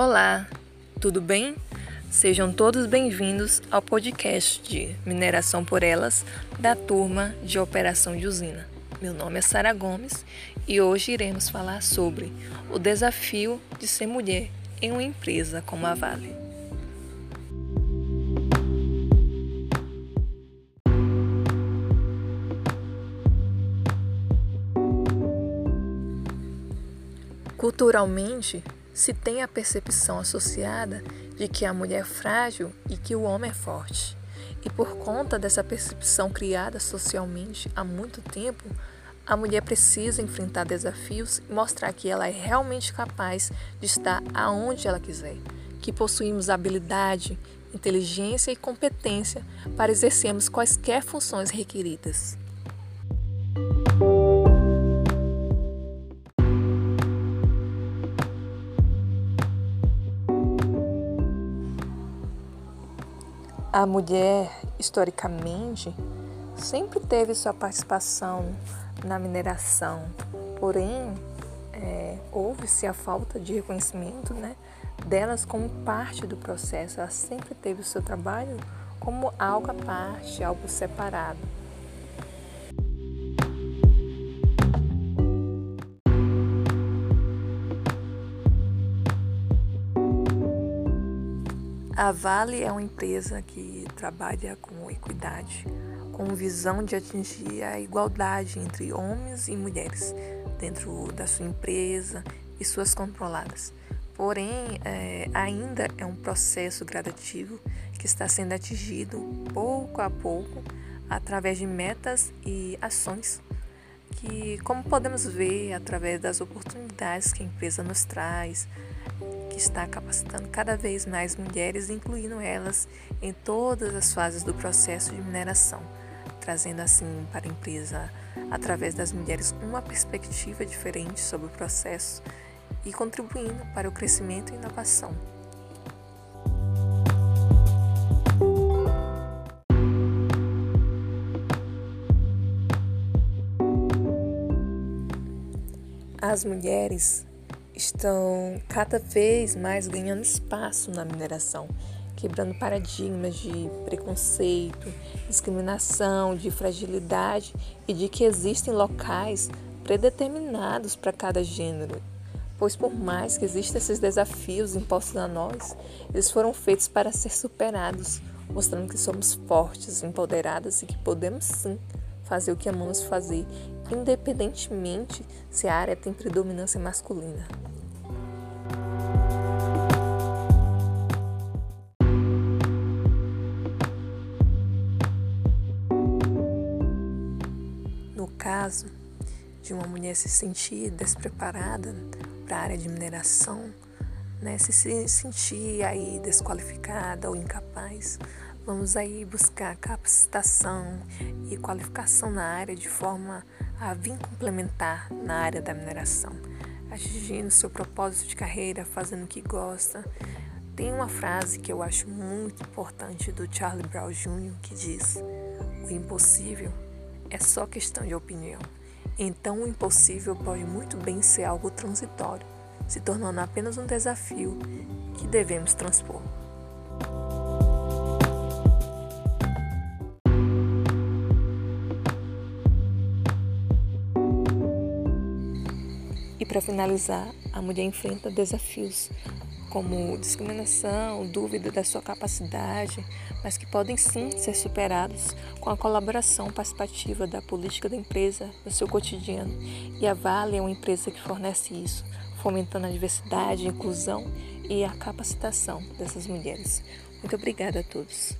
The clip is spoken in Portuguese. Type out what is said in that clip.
Olá, tudo bem? Sejam todos bem-vindos ao podcast de Mineração por Elas da turma de Operação de Usina. Meu nome é Sara Gomes e hoje iremos falar sobre o desafio de ser mulher em uma empresa como a Vale. Culturalmente, se tem a percepção associada de que a mulher é frágil e que o homem é forte. E por conta dessa percepção criada socialmente há muito tempo, a mulher precisa enfrentar desafios e mostrar que ela é realmente capaz de estar aonde ela quiser, que possuímos habilidade, inteligência e competência para exercermos quaisquer funções requeridas. A mulher, historicamente, sempre teve sua participação na mineração, porém, é, houve-se a falta de reconhecimento né, delas como parte do processo. Ela sempre teve o seu trabalho como algo à parte, algo separado. A Vale é uma empresa que trabalha com equidade, com visão de atingir a igualdade entre homens e mulheres dentro da sua empresa e suas controladas. Porém, é, ainda é um processo gradativo que está sendo atingido pouco a pouco através de metas e ações que, como podemos ver através das oportunidades que a empresa nos traz, que está capacitando cada vez mais mulheres, incluindo elas em todas as fases do processo de mineração, trazendo assim para a empresa, através das mulheres, uma perspectiva diferente sobre o processo e contribuindo para o crescimento e inovação. As mulheres estão cada vez mais ganhando espaço na mineração, quebrando paradigmas de preconceito, discriminação, de fragilidade e de que existem locais predeterminados para cada gênero. Pois por mais que existam esses desafios impostos a nós, eles foram feitos para ser superados, mostrando que somos fortes, empoderadas e que podemos sim fazer o que amamos fazer, independentemente se a área tem predominância masculina. No caso de uma mulher se sentir despreparada para a área de mineração, né, se sentir aí desqualificada ou incapaz, vamos aí buscar capacitação e qualificação na área de forma a vir complementar na área da mineração, atingindo seu propósito de carreira, fazendo o que gosta. Tem uma frase que eu acho muito importante do Charlie Brown Jr. que diz: O impossível é só questão de opinião. Então, o impossível pode muito bem ser algo transitório, se tornando apenas um desafio que devemos transpor. Para finalizar, a mulher enfrenta desafios como discriminação, dúvida da sua capacidade, mas que podem sim ser superados com a colaboração participativa da política da empresa no seu cotidiano. E a Vale é uma empresa que fornece isso, fomentando a diversidade, a inclusão e a capacitação dessas mulheres. Muito obrigada a todos.